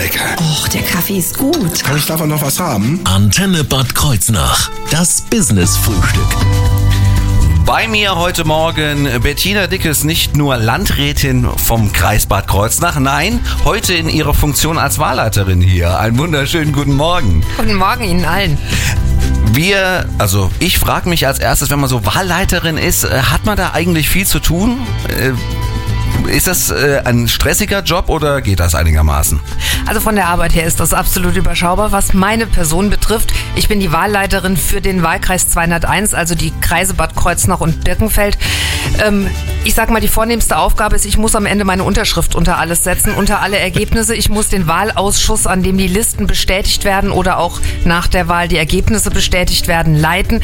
lecker. Och, der Kaffee ist gut. Kann ich davon noch was haben? Antenne Bad Kreuznach. Das Business-Frühstück. Bei mir heute Morgen Bettina Dickes, nicht nur Landrätin vom Kreis Bad Kreuznach, nein, heute in ihrer Funktion als Wahlleiterin hier. Einen wunderschönen guten Morgen. Guten Morgen Ihnen allen. Wir, also ich frage mich als erstes, wenn man so Wahlleiterin ist, äh, hat man da eigentlich viel zu tun? Ist das äh, ein stressiger Job oder geht das einigermaßen? Also von der Arbeit her ist das absolut überschaubar. Was meine Person betrifft, ich bin die Wahlleiterin für den Wahlkreis 201, also die Kreise Bad Kreuznach und Birkenfeld. Ähm, ich sag mal, die vornehmste Aufgabe ist, ich muss am Ende meine Unterschrift unter alles setzen, unter alle Ergebnisse. Ich muss den Wahlausschuss, an dem die Listen bestätigt werden oder auch nach der Wahl die Ergebnisse bestätigt werden, leiten.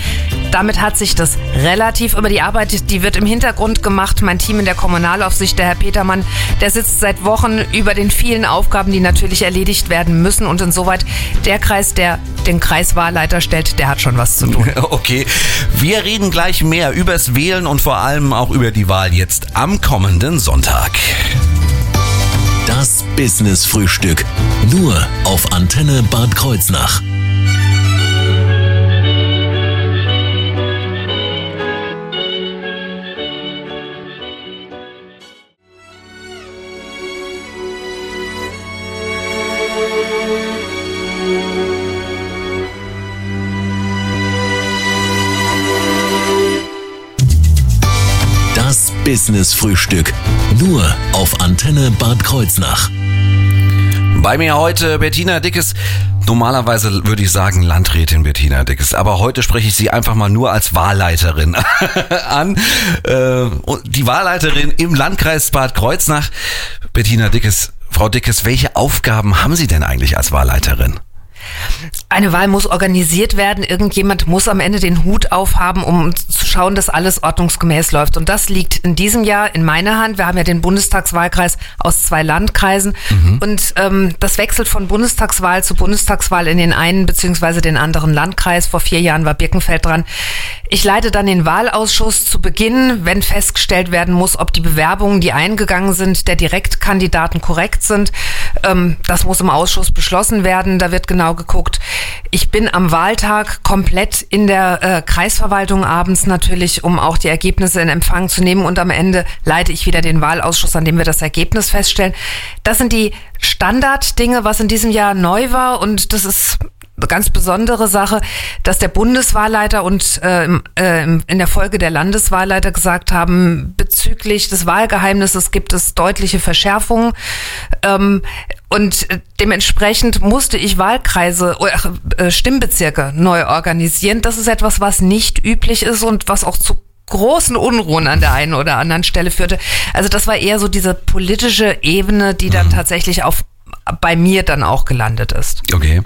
Damit hat sich das relativ, aber die Arbeit, die wird im Hintergrund gemacht. Mein Team in der Kommunalaufsicht, der Herr Petermann, der sitzt seit Wochen über den vielen Aufgaben, die natürlich erledigt werden müssen. Und insoweit der Kreis, der den Kreiswahlleiter stellt, der hat schon was zu tun. Okay, wir reden gleich mehr übers Wählen und vor allem auch über die Wahl jetzt am kommenden Sonntag. Das Business-Frühstück. Nur auf Antenne Bad Kreuznach. Das Business-Frühstück. Nur auf Antenne Bad Kreuznach. Bei mir heute Bettina Dickes. Normalerweise würde ich sagen Landrätin Bettina Dickes, aber heute spreche ich sie einfach mal nur als Wahlleiterin an. Äh, die Wahlleiterin im Landkreis Bad Kreuznach. Bettina Dickes, Frau Dickes, welche Aufgaben haben Sie denn eigentlich als Wahlleiterin? Eine Wahl muss organisiert werden. Irgendjemand muss am Ende den Hut aufhaben, um zu schauen, dass alles ordnungsgemäß läuft. Und das liegt in diesem Jahr in meiner Hand. Wir haben ja den Bundestagswahlkreis aus zwei Landkreisen. Und ähm, das wechselt von Bundestagswahl zu Bundestagswahl in den einen beziehungsweise den anderen Landkreis. Vor vier Jahren war Birkenfeld dran. Ich leite dann den Wahlausschuss zu Beginn, wenn festgestellt werden muss, ob die Bewerbungen, die eingegangen sind, der Direktkandidaten korrekt sind. Ähm, das muss im Ausschuss beschlossen werden. Da wird genau geguckt. Ich bin am Wahltag komplett in der äh, Kreisverwaltung abends natürlich, um auch die Ergebnisse in Empfang zu nehmen. Und am Ende leite ich wieder den Wahlausschuss, an dem wir das Ergebnis feststellen. Das sind die Standarddinge, was in diesem Jahr neu war. Und das ist eine ganz besondere Sache, dass der Bundeswahlleiter und äh, äh, in der Folge der Landeswahlleiter gesagt haben, bezüglich des Wahlgeheimnisses gibt es deutliche Verschärfungen. Ähm, und äh, dementsprechend musste ich Wahlkreise oder äh, Stimmbezirke neu organisieren. Das ist etwas, was nicht üblich ist und was auch zu großen Unruhen an der einen oder anderen Stelle führte. Also das war eher so diese politische Ebene, die dann tatsächlich auf bei mir dann auch gelandet ist. Okay.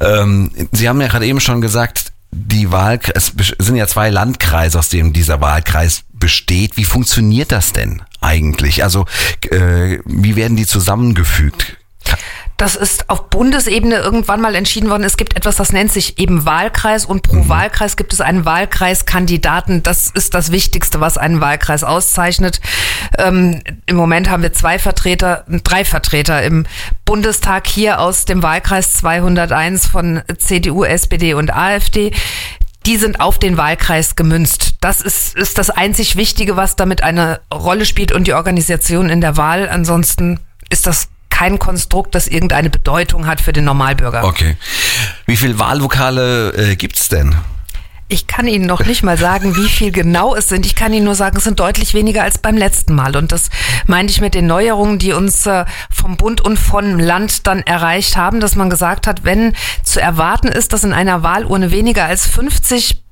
Ähm, Sie haben ja gerade eben schon gesagt, die Wahl, es sind ja zwei Landkreise, aus denen dieser Wahlkreis besteht. Wie funktioniert das denn eigentlich? Also, äh, wie werden die zusammengefügt? Das ist auf Bundesebene irgendwann mal entschieden worden. Es gibt etwas, das nennt sich eben Wahlkreis und pro Wahlkreis gibt es einen Wahlkreiskandidaten. Das ist das Wichtigste, was einen Wahlkreis auszeichnet. Ähm, Im Moment haben wir zwei Vertreter, drei Vertreter im Bundestag hier aus dem Wahlkreis 201 von CDU, SPD und AfD. Die sind auf den Wahlkreis gemünzt. Das ist, ist das einzig Wichtige, was damit eine Rolle spielt und die Organisation in der Wahl. Ansonsten ist das kein Konstrukt, das irgendeine Bedeutung hat für den Normalbürger. Okay. Wie viele Wahllokale äh, gibt's denn? Ich kann Ihnen noch nicht mal sagen, wie viel genau es sind. Ich kann Ihnen nur sagen, es sind deutlich weniger als beim letzten Mal. Und das meinte ich mit den Neuerungen, die uns äh, vom Bund und vom Land dann erreicht haben, dass man gesagt hat, wenn zu erwarten ist, dass in einer Wahlurne weniger als 50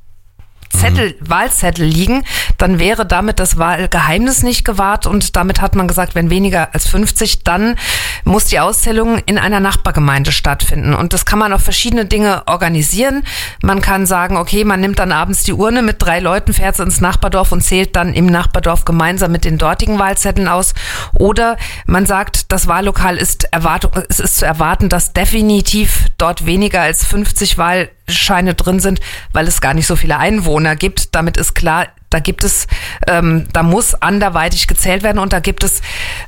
Zettel, Wahlzettel liegen, dann wäre damit das Wahlgeheimnis nicht gewahrt und damit hat man gesagt, wenn weniger als 50, dann muss die Auszählung in einer Nachbargemeinde stattfinden. Und das kann man auf verschiedene Dinge organisieren. Man kann sagen, okay, man nimmt dann abends die Urne mit drei Leuten, fährt ins Nachbardorf und zählt dann im Nachbardorf gemeinsam mit den dortigen Wahlzetteln aus. Oder man sagt, das Wahllokal ist Erwartung, es ist zu erwarten, dass definitiv dort weniger als 50 Wahlscheine drin sind, weil es gar nicht so viele Einwohner gibt. Damit ist klar, da gibt es, ähm, da muss anderweitig gezählt werden und da gibt es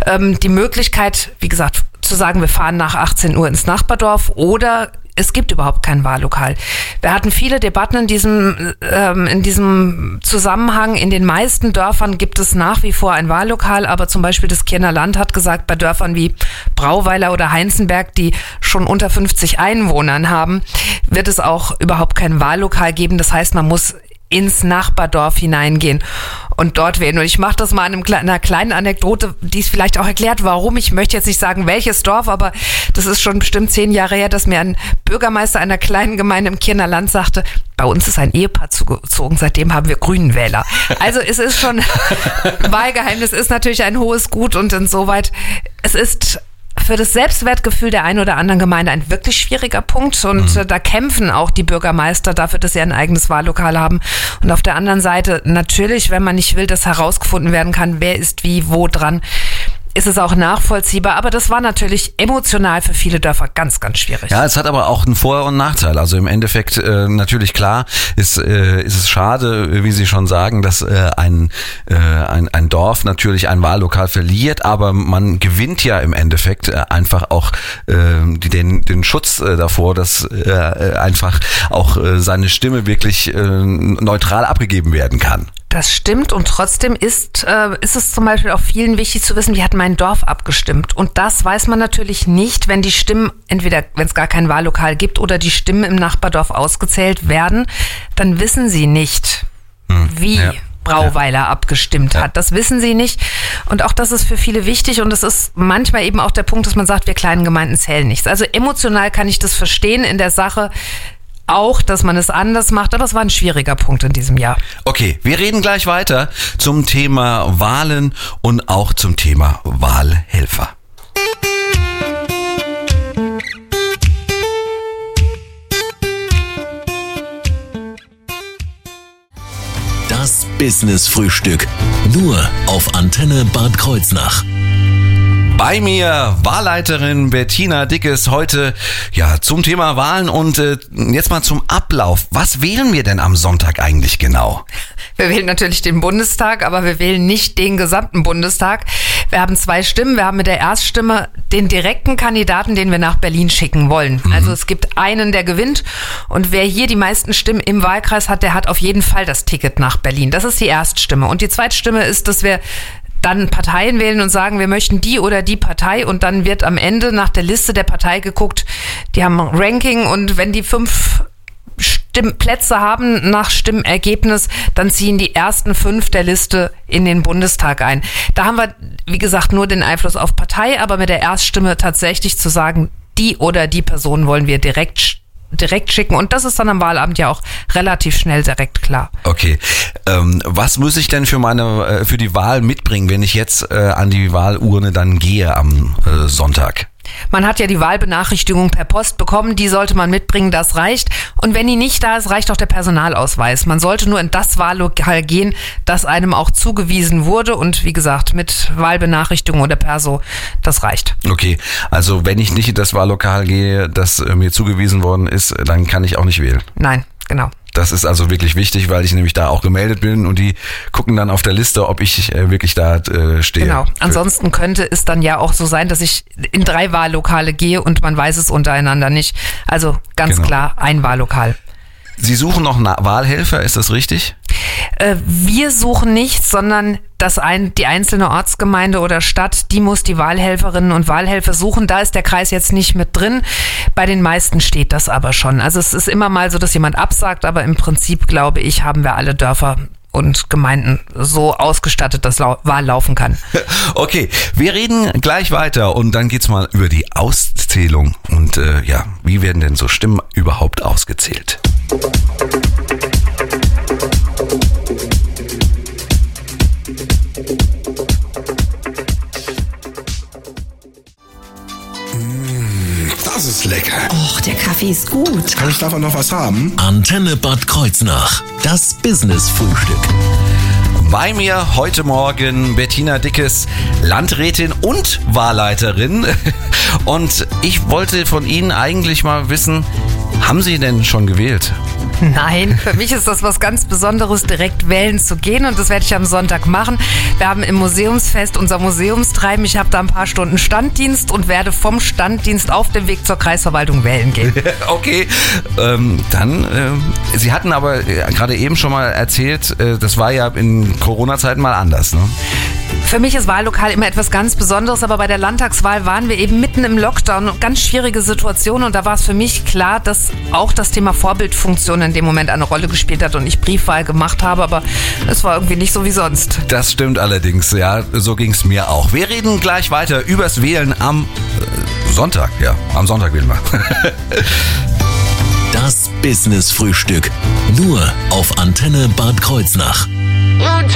ähm, die Möglichkeit, wie gesagt, zu sagen, wir fahren nach 18 Uhr ins Nachbardorf oder es gibt überhaupt kein Wahllokal. Wir hatten viele Debatten in diesem, ähm, in diesem Zusammenhang. In den meisten Dörfern gibt es nach wie vor ein Wahllokal, aber zum Beispiel das Kiener Land hat gesagt, bei Dörfern wie Brauweiler oder Heinzenberg, die schon unter 50 Einwohnern haben, wird es auch überhaupt kein Wahllokal geben. Das heißt, man muss ins Nachbardorf hineingehen und dort wählen. Und ich mache das mal in einer kleinen Anekdote, die es vielleicht auch erklärt, warum. Ich möchte jetzt nicht sagen, welches Dorf, aber das ist schon bestimmt zehn Jahre her, dass mir ein Bürgermeister einer kleinen Gemeinde im Kiener Land sagte, bei uns ist ein Ehepaar zugezogen, seitdem haben wir Grünen Wähler. Also es ist schon, Wahlgeheimnis ist natürlich ein hohes Gut und insoweit, es ist für das Selbstwertgefühl der einen oder anderen Gemeinde ein wirklich schwieriger Punkt. Und mhm. Äh, da kämpfen auch die Bürgermeister dafür, dass sie ein eigenes Wahllokal haben. Und auf der anderen Seite natürlich, wenn man nicht will, dass herausgefunden werden kann, wer ist wie, wo dran, ist es auch nachvollziehbar, aber das war natürlich emotional für viele Dörfer ganz, ganz schwierig. Ja, es hat aber auch einen Vor- und Nachteil. Also im Endeffekt äh, natürlich klar ist, äh, ist es schade, wie Sie schon sagen, dass äh, ein, äh, ein, ein Dorf natürlich ein Wahllokal verliert, aber man gewinnt ja im Endeffekt äh, einfach auch äh, den, den Schutz äh, davor, dass äh, einfach auch äh, seine Stimme wirklich äh, neutral abgegeben werden kann. Das stimmt und trotzdem ist, äh, ist es zum Beispiel auch vielen wichtig zu wissen, wie hat mein Dorf abgestimmt. Und das weiß man natürlich nicht, wenn die Stimmen, entweder wenn es gar kein Wahllokal gibt oder die Stimmen im Nachbardorf ausgezählt werden, dann wissen sie nicht, hm, wie. Ja. Brauweiler ja. abgestimmt ja. hat. Das wissen sie nicht. Und auch das ist für viele wichtig. Und es ist manchmal eben auch der Punkt, dass man sagt, wir kleinen Gemeinden zählen nichts. Also emotional kann ich das verstehen in der Sache auch, dass man es anders macht, aber es war ein schwieriger Punkt in diesem Jahr. Okay, wir reden gleich weiter zum Thema Wahlen und auch zum Thema Wahlhelfer. Das Business Frühstück. Nur auf Antenne Bad Kreuznach. Bei mir Wahlleiterin Bettina Dickes heute ja zum Thema Wahlen und äh, jetzt mal zum Ablauf. Was wählen wir denn am Sonntag eigentlich genau? Wir wählen natürlich den Bundestag, aber wir wählen nicht den gesamten Bundestag. Wir haben zwei Stimmen. Wir haben mit der Erststimme den direkten Kandidaten, den wir nach Berlin schicken wollen. Mhm. Also es gibt einen, der gewinnt und wer hier die meisten Stimmen im Wahlkreis hat, der hat auf jeden Fall das Ticket nach Berlin. Das ist die Erststimme. Und die Zweitstimme ist, dass wir dann Parteien wählen und sagen, wir möchten die oder die Partei und dann wird am Ende nach der Liste der Partei geguckt, die haben Ranking und wenn die fünf Stimmplätze haben nach Stimmergebnis, dann ziehen die ersten fünf der Liste in den Bundestag ein. Da haben wir, wie gesagt, nur den Einfluss auf Partei, aber mit der Erststimme tatsächlich zu sagen, die oder die Person wollen wir direkt direkt schicken. Und das ist dann am Wahlabend ja auch relativ schnell direkt klar. Okay. Ähm, was muss ich denn für meine, äh, für die Wahl mitbringen, wenn ich jetzt äh, an die Wahlurne dann gehe am äh, Sonntag? Man hat ja die Wahlbenachrichtigung per Post bekommen, die sollte man mitbringen, das reicht. Und wenn die nicht da ist, reicht auch der Personalausweis. Man sollte nur in das Wahllokal gehen, das einem auch zugewiesen wurde. Und wie gesagt, mit Wahlbenachrichtigung oder Perso, das reicht. Okay, also wenn ich nicht in das Wahllokal gehe, das äh, mir zugewiesen worden ist, dann kann ich auch nicht wählen. Nein, genau. Das ist also wirklich wichtig, weil ich nämlich da auch gemeldet bin und die gucken dann auf der Liste, ob ich äh, wirklich da äh, stehe. Genau. Ansonsten könnte es dann ja auch so sein, dass ich in drei Wahllokale gehe und man weiß es untereinander nicht. Also ganz genau. klar ein Wahllokal. Sie suchen noch Wahlhelfer, ist das richtig? Äh, wir suchen nichts, sondern das ein, die einzelne Ortsgemeinde oder Stadt, die muss die Wahlhelferinnen und Wahlhelfer suchen. Da ist der Kreis jetzt nicht mit drin. Bei den meisten steht das aber schon. Also es ist immer mal so, dass jemand absagt, aber im Prinzip, glaube ich, haben wir alle Dörfer und Gemeinden so ausgestattet, dass Wahl laufen kann. Okay, wir reden gleich weiter und dann geht's mal über die Auszählung und äh, ja, wie werden denn so Stimmen überhaupt ausgezählt? Kaffee ist gut. Kann ich davon noch was haben? Antenne Bad Kreuznach. Das Business-Frühstück. Bei mir heute Morgen Bettina Dickes, Landrätin und Wahlleiterin. Und ich wollte von Ihnen eigentlich mal wissen, haben Sie denn schon gewählt? Nein, für mich ist das was ganz Besonderes, direkt wählen zu gehen und das werde ich am Sonntag machen. Wir haben im Museumsfest unser Museumstreiben. Ich habe da ein paar Stunden Standdienst und werde vom Standdienst auf dem Weg zur Kreisverwaltung wählen gehen. okay, ähm, dann, äh, Sie hatten aber äh, gerade eben schon mal erzählt, äh, das war ja in Corona-Zeiten mal anders, ne? Für mich ist Wahllokal immer etwas ganz Besonderes, aber bei der Landtagswahl waren wir eben mitten im Lockdown. Ganz schwierige Situation und da war es für mich klar, dass auch das Thema Vorbildfunktion in dem Moment eine Rolle gespielt hat und ich Briefwahl gemacht habe, aber es war irgendwie nicht so wie sonst. Das stimmt allerdings, ja, so ging es mir auch. Wir reden gleich weiter übers Wählen am äh, Sonntag, ja, am Sonntag wählen wir. Das Business Frühstück. Nur auf Antenne Bad Kreuznach. Das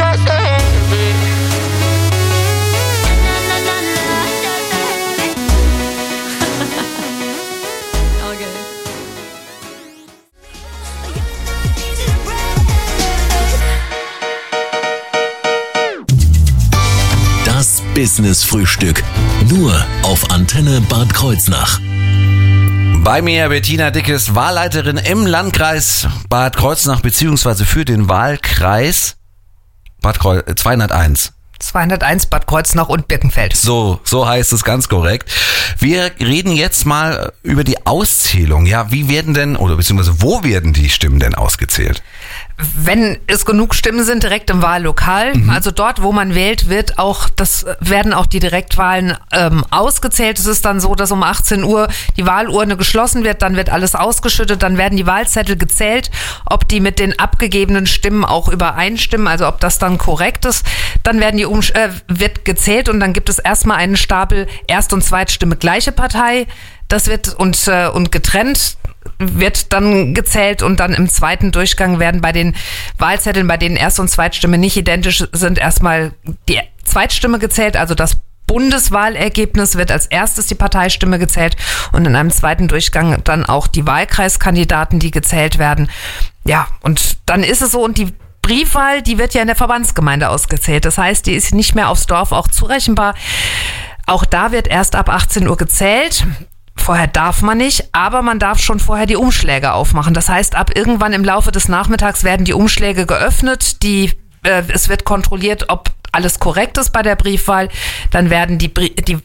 Business Frühstück. Nur auf Antenne Bad Kreuznach. Bei mir Bettina Dickes, Wahlleiterin im Landkreis Bad Kreuznach beziehungsweise für den Wahlkreis Bad Kreu 201. 201 Bad Kreuznach und Birkenfeld. So, so heißt es ganz korrekt. Wir reden jetzt mal über die Auszählung. Ja, wie werden denn oder beziehungsweise wo werden die Stimmen denn ausgezählt? Wenn es genug Stimmen sind direkt im Wahllokal, mhm. also dort, wo man wählt, wird auch das werden auch die Direktwahlen ähm, ausgezählt. Es ist dann so, dass um 18 Uhr die Wahlurne geschlossen wird, dann wird alles ausgeschüttet, dann werden die Wahlzettel gezählt, ob die mit den abgegebenen Stimmen auch übereinstimmen, also ob das dann korrekt ist. Dann werden die um, äh, wird gezählt und dann gibt es erstmal einen Stapel Erst- und Zweitstimme gleiche Partei. Das wird und, äh, und getrennt wird dann gezählt und dann im zweiten Durchgang werden bei den Wahlzetteln, bei denen Erst- und Zweitstimme nicht identisch sind, erstmal die Zweitstimme gezählt, also das Bundeswahlergebnis wird als erstes die Parteistimme gezählt und in einem zweiten Durchgang dann auch die Wahlkreiskandidaten, die gezählt werden. Ja, und dann ist es so und die Briefwahl, die wird ja in der Verbandsgemeinde ausgezählt. Das heißt, die ist nicht mehr aufs Dorf auch zurechenbar. Auch da wird erst ab 18 Uhr gezählt. Vorher darf man nicht, aber man darf schon vorher die Umschläge aufmachen. Das heißt, ab irgendwann im Laufe des Nachmittags werden die Umschläge geöffnet, die, äh, es wird kontrolliert, ob alles korrekt ist bei der Briefwahl. Dann werden die, die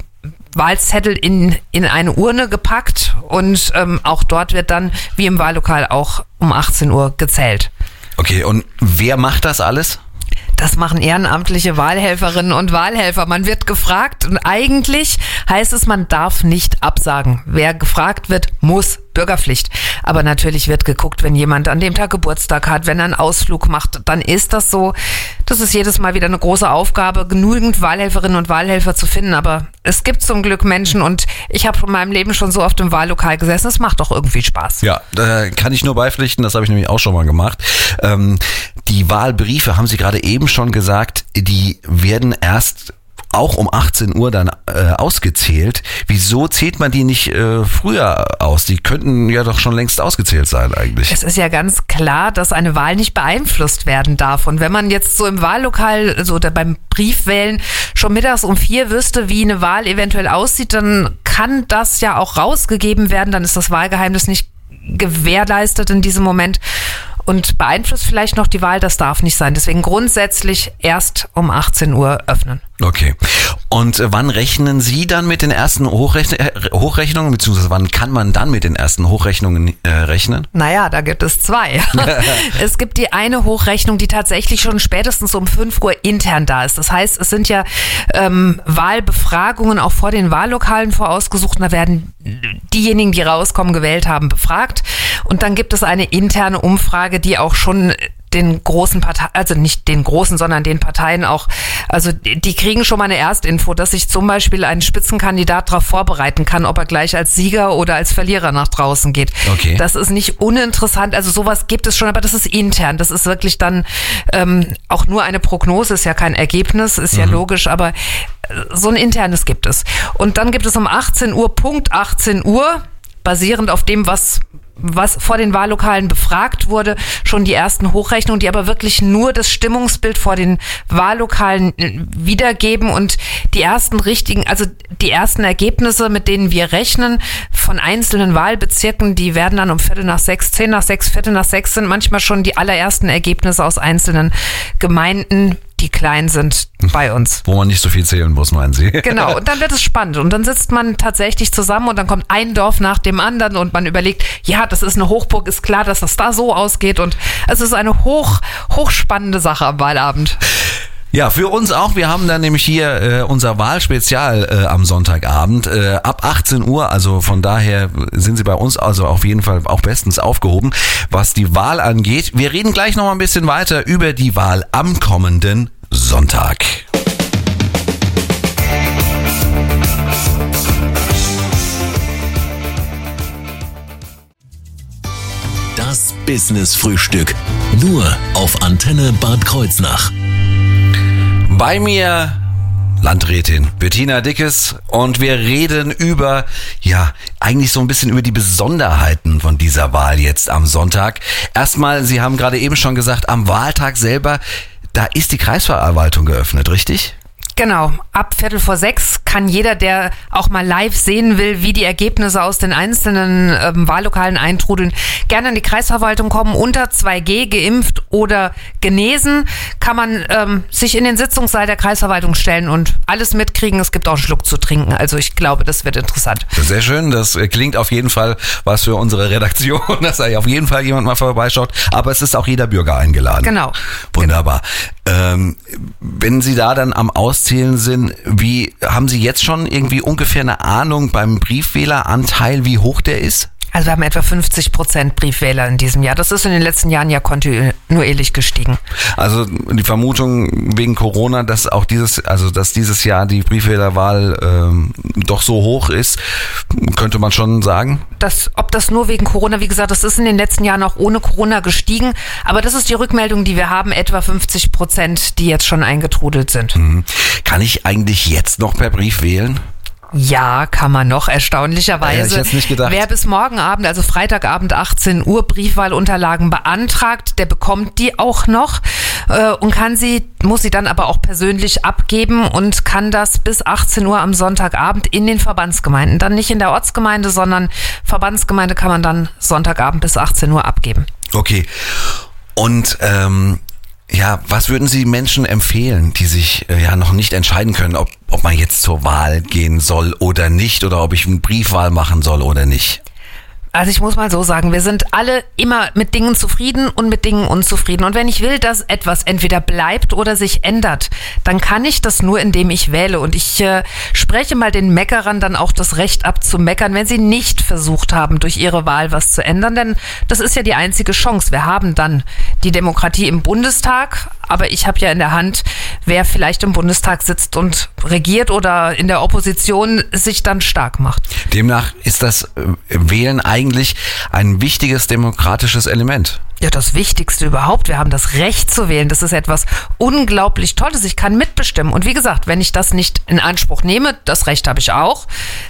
Wahlzettel in, in eine Urne gepackt und ähm, auch dort wird dann, wie im Wahllokal, auch um 18 Uhr gezählt. Okay, und wer macht das alles? Das machen ehrenamtliche Wahlhelferinnen und Wahlhelfer. Man wird gefragt und eigentlich heißt es, man darf nicht absagen. Wer gefragt wird, muss Bürgerpflicht. Aber natürlich wird geguckt, wenn jemand an dem Tag Geburtstag hat, wenn er einen Ausflug macht, dann ist das so. Das ist jedes Mal wieder eine große Aufgabe, genügend Wahlhelferinnen und Wahlhelfer zu finden. Aber es gibt zum Glück Menschen und ich habe in meinem Leben schon so oft im Wahllokal gesessen. Es macht doch irgendwie Spaß. Ja, da kann ich nur beipflichten. Das habe ich nämlich auch schon mal gemacht. Ähm, die Wahlbriefe haben Sie gerade eben schon gesagt, die werden erst auch um 18 Uhr dann äh, ausgezählt. Wieso zählt man die nicht äh, früher aus? Die könnten ja doch schon längst ausgezählt sein eigentlich. Es ist ja ganz klar, dass eine Wahl nicht beeinflusst werden darf. Und wenn man jetzt so im Wahllokal so oder beim Briefwählen schon mittags um vier wüsste, wie eine Wahl eventuell aussieht, dann kann das ja auch rausgegeben werden. Dann ist das Wahlgeheimnis nicht gewährleistet in diesem Moment und beeinflusst vielleicht noch die Wahl, das darf nicht sein. Deswegen grundsätzlich erst um 18 Uhr öffnen. Okay. Und wann rechnen Sie dann mit den ersten Hochrechn äh, Hochrechnungen, beziehungsweise wann kann man dann mit den ersten Hochrechnungen äh, rechnen? Naja, da gibt es zwei. es gibt die eine Hochrechnung, die tatsächlich schon spätestens um 5 Uhr intern da ist. Das heißt, es sind ja ähm, Wahlbefragungen auch vor den Wahllokalen vorausgesucht. Da werden diejenigen, die rauskommen, gewählt haben, befragt. Und dann gibt es eine interne Umfrage, die auch schon den großen Parteien, also nicht den großen, sondern den Parteien auch, also die kriegen schon mal eine Erstinfo, dass sich zum Beispiel ein Spitzenkandidat darauf vorbereiten kann, ob er gleich als Sieger oder als Verlierer nach draußen geht. Okay. Das ist nicht uninteressant, also sowas gibt es schon, aber das ist intern. Das ist wirklich dann ähm, auch nur eine Prognose, ist ja kein Ergebnis, ist ja mhm. logisch, aber äh, so ein internes gibt es. Und dann gibt es um 18 Uhr, Punkt 18 Uhr, basierend auf dem, was was vor den Wahllokalen befragt wurde, schon die ersten Hochrechnungen, die aber wirklich nur das Stimmungsbild vor den Wahllokalen äh, wiedergeben und die ersten richtigen, also die ersten Ergebnisse, mit denen wir rechnen von einzelnen Wahlbezirken, die werden dann um Viertel nach sechs, zehn nach sechs, Viertel nach sechs sind manchmal schon die allerersten Ergebnisse aus einzelnen Gemeinden die klein sind bei uns. Wo man nicht so viel zählen muss, meinen Sie? Genau, und dann wird es spannend. Und dann sitzt man tatsächlich zusammen und dann kommt ein Dorf nach dem anderen und man überlegt, ja, das ist eine Hochburg, ist klar, dass das da so ausgeht. Und es ist eine hoch, hochspannende Sache am Wahlabend. Ja, für uns auch. Wir haben dann nämlich hier äh, unser Wahlspezial äh, am Sonntagabend äh, ab 18 Uhr. Also von daher sind Sie bei uns also auf jeden Fall auch bestens aufgehoben, was die Wahl angeht. Wir reden gleich noch mal ein bisschen weiter über die Wahl am kommenden Sonntag. Das Business Frühstück. Nur auf Antenne Bad Kreuznach. Bei mir Landrätin Bettina Dickes und wir reden über, ja, eigentlich so ein bisschen über die Besonderheiten von dieser Wahl jetzt am Sonntag. Erstmal, Sie haben gerade eben schon gesagt, am Wahltag selber, da ist die Kreisverwaltung geöffnet, richtig? Genau, ab Viertel vor sechs kann jeder, der auch mal live sehen will, wie die Ergebnisse aus den einzelnen ähm, Wahllokalen eintrudeln, gerne in die Kreisverwaltung kommen. Unter 2G geimpft oder genesen kann man ähm, sich in den Sitzungssaal der Kreisverwaltung stellen und alles mitkriegen. Es gibt auch einen Schluck zu trinken. Also ich glaube, das wird interessant. Sehr schön, das klingt auf jeden Fall was für unsere Redaktion, dass da auf jeden Fall jemand mal vorbeischaut. Aber es ist auch jeder Bürger eingeladen. Genau. Wunderbar. Ähm, wenn Sie da dann am Auszählen sind, wie haben Sie jetzt schon irgendwie ungefähr eine Ahnung beim Briefwähleranteil, wie hoch der ist? Also wir haben etwa 50 Prozent Briefwähler in diesem Jahr. Das ist in den letzten Jahren ja kontinuierlich gestiegen. Also die Vermutung wegen Corona, dass auch dieses, also dass dieses Jahr die Briefwählerwahl ähm, doch so hoch ist, könnte man schon sagen. Das, ob das nur wegen Corona, wie gesagt, das ist in den letzten Jahren auch ohne Corona gestiegen. Aber das ist die Rückmeldung, die wir haben, etwa 50 Prozent, die jetzt schon eingetrudelt sind. Mhm. Kann ich eigentlich jetzt noch per Brief wählen? Ja, kann man noch, erstaunlicherweise. Ja, ich nicht gedacht. Wer bis morgen Abend, also Freitagabend 18 Uhr Briefwahlunterlagen beantragt, der bekommt die auch noch äh, und kann sie, muss sie dann aber auch persönlich abgeben und kann das bis 18 Uhr am Sonntagabend in den Verbandsgemeinden. Dann nicht in der Ortsgemeinde, sondern Verbandsgemeinde kann man dann Sonntagabend bis 18 Uhr abgeben. Okay. Und ähm, ja, was würden Sie Menschen empfehlen, die sich äh, ja noch nicht entscheiden können, ob, ob man jetzt zur Wahl gehen soll oder nicht oder ob ich eine Briefwahl machen soll oder nicht? Also ich muss mal so sagen, wir sind alle immer mit Dingen zufrieden und mit Dingen unzufrieden. Und wenn ich will, dass etwas entweder bleibt oder sich ändert, dann kann ich das nur, indem ich wähle. Und ich äh, spreche mal den Meckerern dann auch das Recht ab zu meckern, wenn sie nicht versucht haben, durch ihre Wahl was zu ändern. Denn das ist ja die einzige Chance. Wir haben dann die Demokratie im Bundestag, aber ich habe ja in der Hand, wer vielleicht im Bundestag sitzt und regiert oder in der Opposition sich dann stark macht. Demnach ist das äh, Wählen eigentlich ein wichtiges demokratisches Element. Ja, das Wichtigste überhaupt. Wir haben das Recht zu wählen. Das ist etwas unglaublich Tolles. Ich kann mitbestimmen. Und wie gesagt, wenn ich das nicht in Anspruch nehme, das Recht habe ich auch,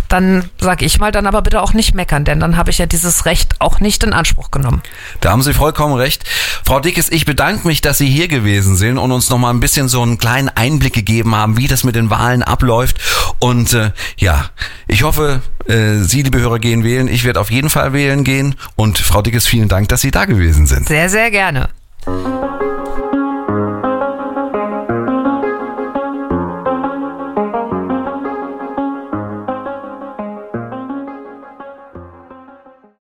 dann sage ich mal, dann aber bitte auch nicht meckern, denn dann habe ich ja dieses Recht auch nicht in Anspruch genommen. Da haben Sie vollkommen recht. Frau Dickes, ich bedanke mich, dass Sie hier gewesen sind und uns nochmal ein bisschen so einen kleinen Einblick gegeben haben, wie das mit den Wahlen abläuft. Und äh, ja, ich hoffe, äh, Sie, liebe Hörer, gehen wählen. Ich werde auf jeden Fall wählen gehen. Und Frau Dickes, vielen Dank, dass Sie da gewesen sind. Sehr, sehr gerne.